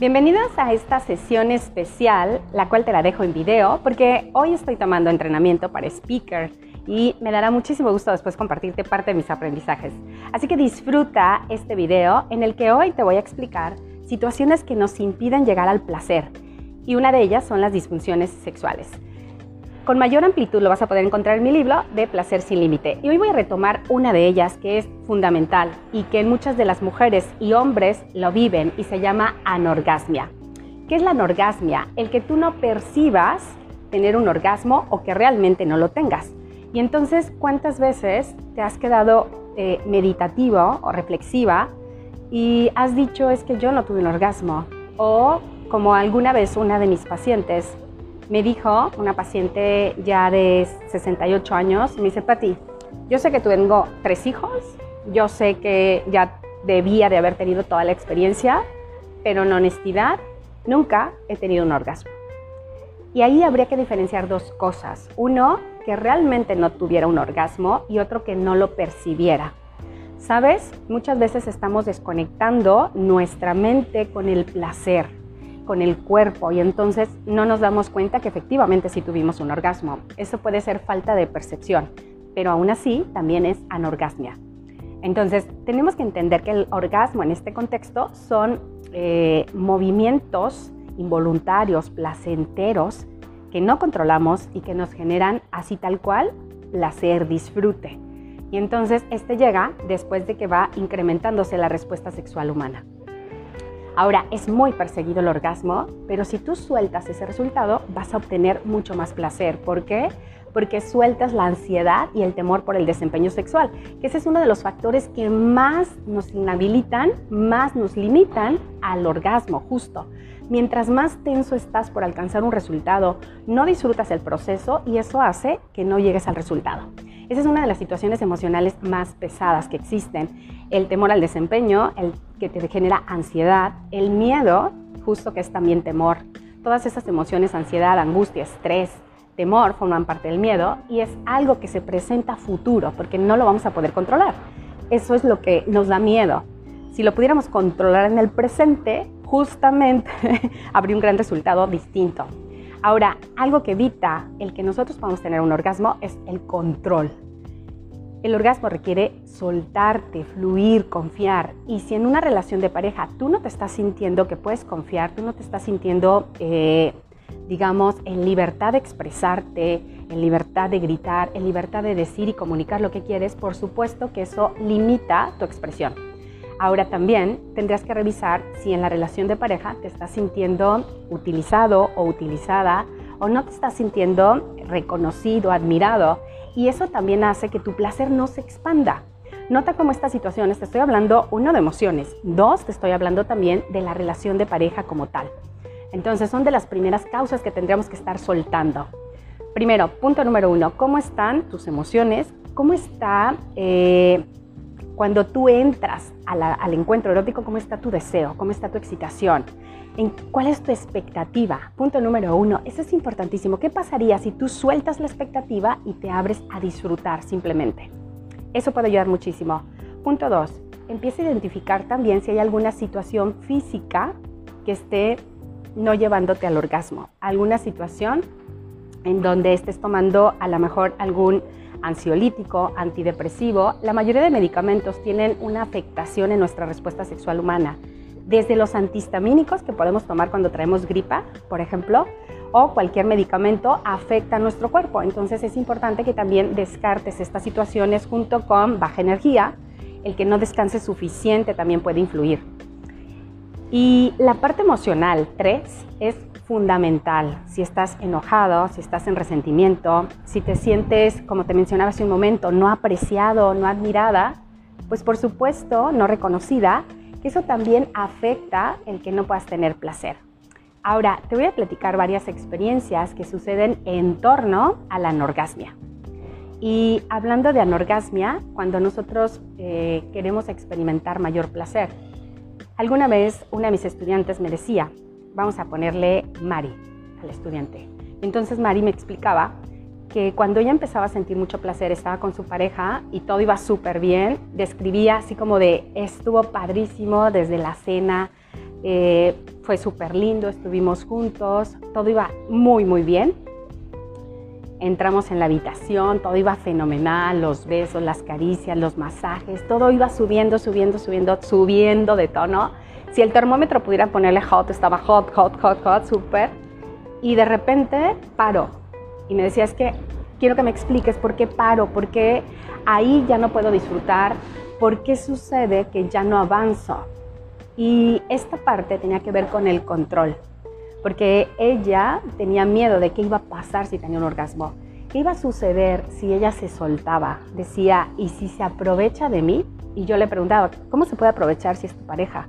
Bienvenidos a esta sesión especial, la cual te la dejo en video, porque hoy estoy tomando entrenamiento para speaker y me dará muchísimo gusto después compartirte parte de mis aprendizajes. Así que disfruta este video en el que hoy te voy a explicar situaciones que nos impiden llegar al placer y una de ellas son las disfunciones sexuales. Con mayor amplitud lo vas a poder encontrar en mi libro de Placer sin Límite. Y hoy voy a retomar una de ellas que es fundamental y que muchas de las mujeres y hombres lo viven y se llama anorgasmia. ¿Qué es la anorgasmia? El que tú no percibas tener un orgasmo o que realmente no lo tengas. Y entonces, ¿cuántas veces te has quedado eh, meditativo o reflexiva y has dicho es que yo no tuve un orgasmo? O como alguna vez una de mis pacientes me dijo una paciente ya de 68 años, me dice, Pati, yo sé que tú tengo tres hijos, yo sé que ya debía de haber tenido toda la experiencia, pero en honestidad nunca he tenido un orgasmo. Y ahí habría que diferenciar dos cosas. Uno, que realmente no tuviera un orgasmo y otro que no lo percibiera. ¿Sabes? Muchas veces estamos desconectando nuestra mente con el placer con el cuerpo y entonces no nos damos cuenta que efectivamente sí tuvimos un orgasmo. Eso puede ser falta de percepción, pero aún así también es anorgasmia. Entonces tenemos que entender que el orgasmo en este contexto son eh, movimientos involuntarios, placenteros, que no controlamos y que nos generan así tal cual placer, disfrute. Y entonces este llega después de que va incrementándose la respuesta sexual humana. Ahora, es muy perseguido el orgasmo, pero si tú sueltas ese resultado, vas a obtener mucho más placer. ¿Por qué? Porque sueltas la ansiedad y el temor por el desempeño sexual, que ese es uno de los factores que más nos inhabilitan, más nos limitan al orgasmo, justo. Mientras más tenso estás por alcanzar un resultado, no disfrutas el proceso y eso hace que no llegues al resultado. Esa es una de las situaciones emocionales más pesadas que existen. El temor al desempeño, el que te genera ansiedad, el miedo, justo que es también temor. Todas esas emociones, ansiedad, angustia, estrés, temor, forman parte del miedo y es algo que se presenta futuro porque no lo vamos a poder controlar. Eso es lo que nos da miedo. Si lo pudiéramos controlar en el presente, justamente habría un gran resultado distinto. Ahora, algo que evita el que nosotros podamos tener un orgasmo es el control. El orgasmo requiere soltarte, fluir, confiar. Y si en una relación de pareja tú no te estás sintiendo que puedes confiar, tú no te estás sintiendo, eh, digamos, en libertad de expresarte, en libertad de gritar, en libertad de decir y comunicar lo que quieres, por supuesto que eso limita tu expresión. Ahora también tendrías que revisar si en la relación de pareja te estás sintiendo utilizado o utilizada o no te estás sintiendo reconocido, admirado. Y eso también hace que tu placer no se expanda. Nota cómo estas situaciones, te estoy hablando, uno, de emociones, dos, te estoy hablando también de la relación de pareja como tal. Entonces son de las primeras causas que tendríamos que estar soltando. Primero, punto número uno, ¿cómo están tus emociones? ¿Cómo está eh, cuando tú entras al encuentro erótico, ¿cómo está tu deseo? ¿Cómo está tu excitación? ¿En ¿Cuál es tu expectativa? Punto número uno, eso es importantísimo. ¿Qué pasaría si tú sueltas la expectativa y te abres a disfrutar simplemente? Eso puede ayudar muchísimo. Punto dos, empieza a identificar también si hay alguna situación física que esté no llevándote al orgasmo. Alguna situación en donde estés tomando a lo mejor algún ansiolítico, antidepresivo, la mayoría de medicamentos tienen una afectación en nuestra respuesta sexual humana. Desde los antihistamínicos que podemos tomar cuando traemos gripa, por ejemplo, o cualquier medicamento afecta a nuestro cuerpo. Entonces es importante que también descartes estas situaciones junto con baja energía. El que no descanse suficiente también puede influir. Y la parte emocional, tres, es fundamental. Si estás enojado, si estás en resentimiento, si te sientes, como te mencionaba hace un momento, no apreciado, no admirada, pues por supuesto no reconocida, que eso también afecta el que no puedas tener placer. Ahora, te voy a platicar varias experiencias que suceden en torno a la anorgasmia. Y hablando de anorgasmia, cuando nosotros eh, queremos experimentar mayor placer, alguna vez una de mis estudiantes me decía, vamos a ponerle Mari al estudiante. Entonces Mari me explicaba que cuando ella empezaba a sentir mucho placer, estaba con su pareja y todo iba súper bien, describía así como de estuvo padrísimo desde la cena, eh, fue súper lindo, estuvimos juntos, todo iba muy, muy bien. Entramos en la habitación, todo iba fenomenal, los besos, las caricias, los masajes, todo iba subiendo, subiendo, subiendo, subiendo de tono. Si el termómetro pudiera ponerle hot, estaba hot, hot, hot, hot, súper. Y de repente paró. Y me decía, es que quiero que me expliques por qué paro, por qué ahí ya no puedo disfrutar, por qué sucede que ya no avanzo. Y esta parte tenía que ver con el control, porque ella tenía miedo de qué iba a pasar si tenía un orgasmo, qué iba a suceder si ella se soltaba. Decía, ¿y si se aprovecha de mí? Y yo le preguntaba, ¿cómo se puede aprovechar si es tu pareja?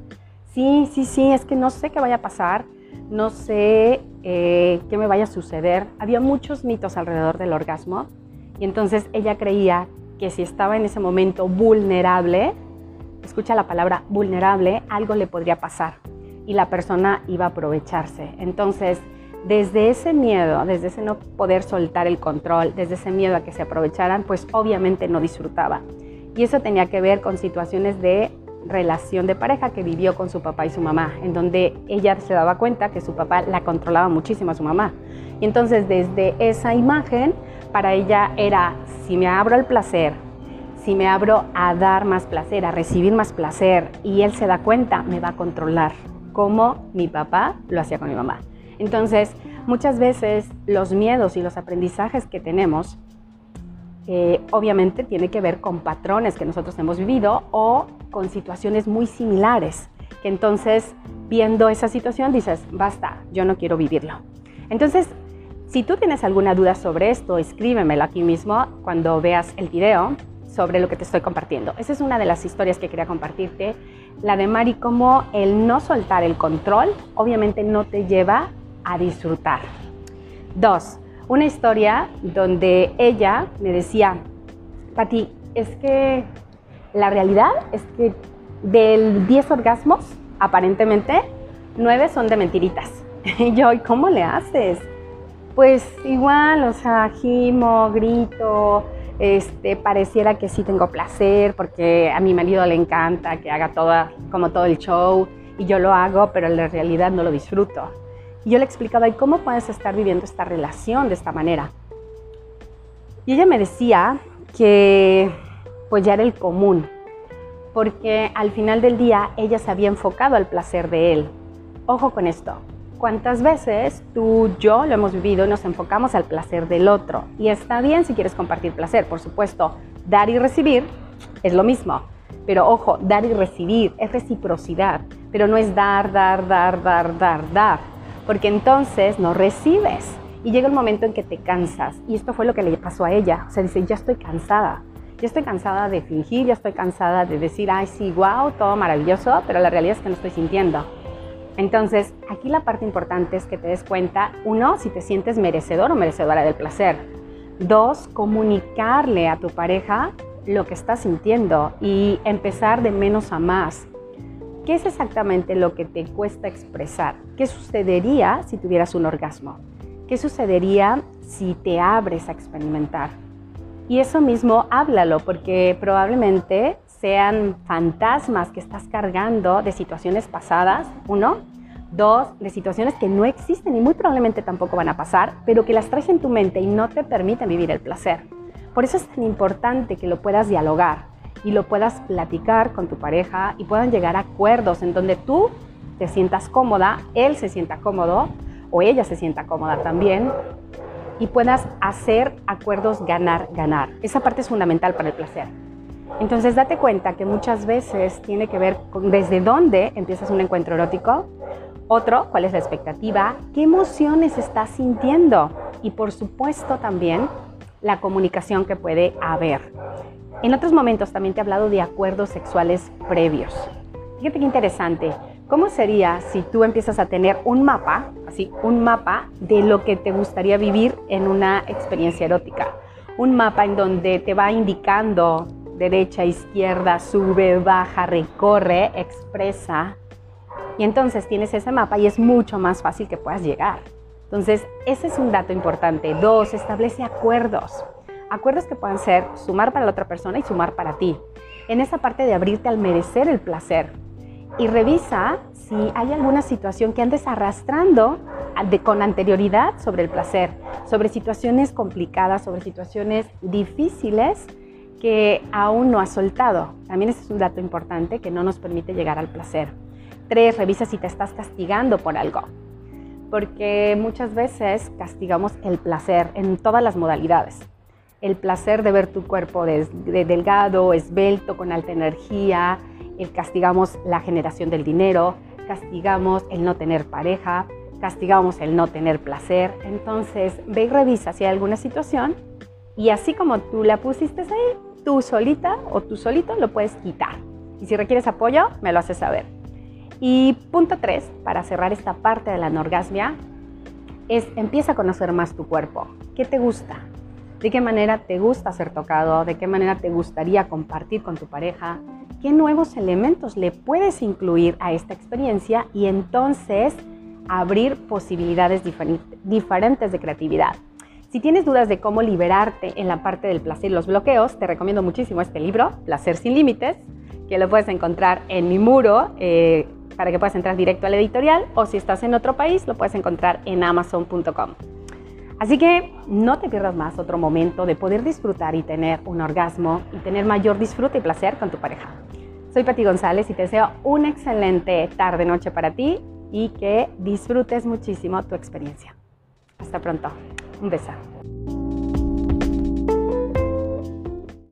Sí, sí, sí, es que no sé qué vaya a pasar, no sé eh, qué me vaya a suceder. Había muchos mitos alrededor del orgasmo y entonces ella creía que si estaba en ese momento vulnerable, escucha la palabra vulnerable, algo le podría pasar y la persona iba a aprovecharse. Entonces, desde ese miedo, desde ese no poder soltar el control, desde ese miedo a que se aprovecharan, pues obviamente no disfrutaba. Y eso tenía que ver con situaciones de relación de pareja que vivió con su papá y su mamá, en donde ella se daba cuenta que su papá la controlaba muchísimo a su mamá. Y entonces desde esa imagen, para ella era, si me abro al placer, si me abro a dar más placer, a recibir más placer y él se da cuenta, me va a controlar, como mi papá lo hacía con mi mamá. Entonces, muchas veces los miedos y los aprendizajes que tenemos, eh, obviamente tiene que ver con patrones que nosotros hemos vivido o con situaciones muy similares, que entonces viendo esa situación dices, basta, yo no quiero vivirlo. Entonces, si tú tienes alguna duda sobre esto, escríbemelo aquí mismo cuando veas el video sobre lo que te estoy compartiendo. Esa es una de las historias que quería compartirte. La de Mari, como el no soltar el control, obviamente no te lleva a disfrutar. Dos, una historia donde ella me decía, Pati, es que la realidad es que del 10 orgasmos, aparentemente, 9 son de mentiritas. Y yo, ¿y cómo le haces? Pues igual, o sea, gimo, grito, este, pareciera que sí tengo placer porque a mi marido le encanta que haga todo, como todo el show y yo lo hago, pero en la realidad no lo disfruto. Y yo le explicaba, ¿y cómo puedes estar viviendo esta relación de esta manera? Y ella me decía que pues ya era el común, porque al final del día ella se había enfocado al placer de él. Ojo con esto, ¿Cuántas veces tú, yo lo hemos vivido y nos enfocamos al placer del otro? Y está bien si quieres compartir placer, por supuesto. Dar y recibir es lo mismo. Pero ojo, dar y recibir es reciprocidad, pero no es dar, dar, dar, dar, dar, dar. Porque entonces no recibes. Y llega el momento en que te cansas. Y esto fue lo que le pasó a ella. O sea, dice, ya estoy cansada. Ya estoy cansada de fingir, ya estoy cansada de decir, ay, sí, wow, todo maravilloso, pero la realidad es que no estoy sintiendo. Entonces, aquí la parte importante es que te des cuenta, uno, si te sientes merecedor o merecedora del placer. Dos, comunicarle a tu pareja lo que estás sintiendo y empezar de menos a más. ¿Qué es exactamente lo que te cuesta expresar? ¿Qué sucedería si tuvieras un orgasmo? ¿Qué sucedería si te abres a experimentar? Y eso mismo háblalo, porque probablemente sean fantasmas que estás cargando de situaciones pasadas, uno. Dos, de situaciones que no existen y muy probablemente tampoco van a pasar, pero que las traes en tu mente y no te permiten vivir el placer. Por eso es tan importante que lo puedas dialogar y lo puedas platicar con tu pareja y puedan llegar a acuerdos en donde tú te sientas cómoda, él se sienta cómodo o ella se sienta cómoda también y puedas hacer acuerdos ganar, ganar. Esa parte es fundamental para el placer. Entonces date cuenta que muchas veces tiene que ver con desde dónde empiezas un encuentro erótico, otro, cuál es la expectativa, qué emociones estás sintiendo y por supuesto también la comunicación que puede haber. En otros momentos también te he hablado de acuerdos sexuales previos. Fíjate qué interesante. ¿Cómo sería si tú empiezas a tener un mapa, así, un mapa de lo que te gustaría vivir en una experiencia erótica? Un mapa en donde te va indicando derecha, izquierda, sube, baja, recorre, expresa. Y entonces tienes ese mapa y es mucho más fácil que puedas llegar. Entonces, ese es un dato importante. Dos, establece acuerdos. Acuerdos que puedan ser sumar para la otra persona y sumar para ti. En esa parte de abrirte al merecer el placer. Y revisa si hay alguna situación que andes arrastrando con anterioridad sobre el placer, sobre situaciones complicadas, sobre situaciones difíciles que aún no has soltado. También ese es un dato importante que no nos permite llegar al placer. Tres, revisa si te estás castigando por algo. Porque muchas veces castigamos el placer en todas las modalidades. El placer de ver tu cuerpo de, delgado, esbelto, con alta energía. El castigamos la generación del dinero. Castigamos el no tener pareja. Castigamos el no tener placer. Entonces, ve y revisa si hay alguna situación. Y así como tú la pusiste ahí, tú solita o tú solito lo puedes quitar. Y si requieres apoyo, me lo haces saber. Y punto tres, para cerrar esta parte de la anorgasmia, es empieza a conocer más tu cuerpo. ¿Qué te gusta? ¿De qué manera te gusta ser tocado? ¿De qué manera te gustaría compartir con tu pareja? ¿Qué nuevos elementos le puedes incluir a esta experiencia? Y entonces abrir posibilidades diferentes de creatividad. Si tienes dudas de cómo liberarte en la parte del placer y los bloqueos, te recomiendo muchísimo este libro, Placer sin Límites, que lo puedes encontrar en mi muro eh, para que puedas entrar directo al editorial o si estás en otro país lo puedes encontrar en amazon.com. Así que no te pierdas más otro momento de poder disfrutar y tener un orgasmo y tener mayor disfrute y placer con tu pareja. Soy Pati González y te deseo una excelente tarde-noche para ti y que disfrutes muchísimo tu experiencia. Hasta pronto. Un beso.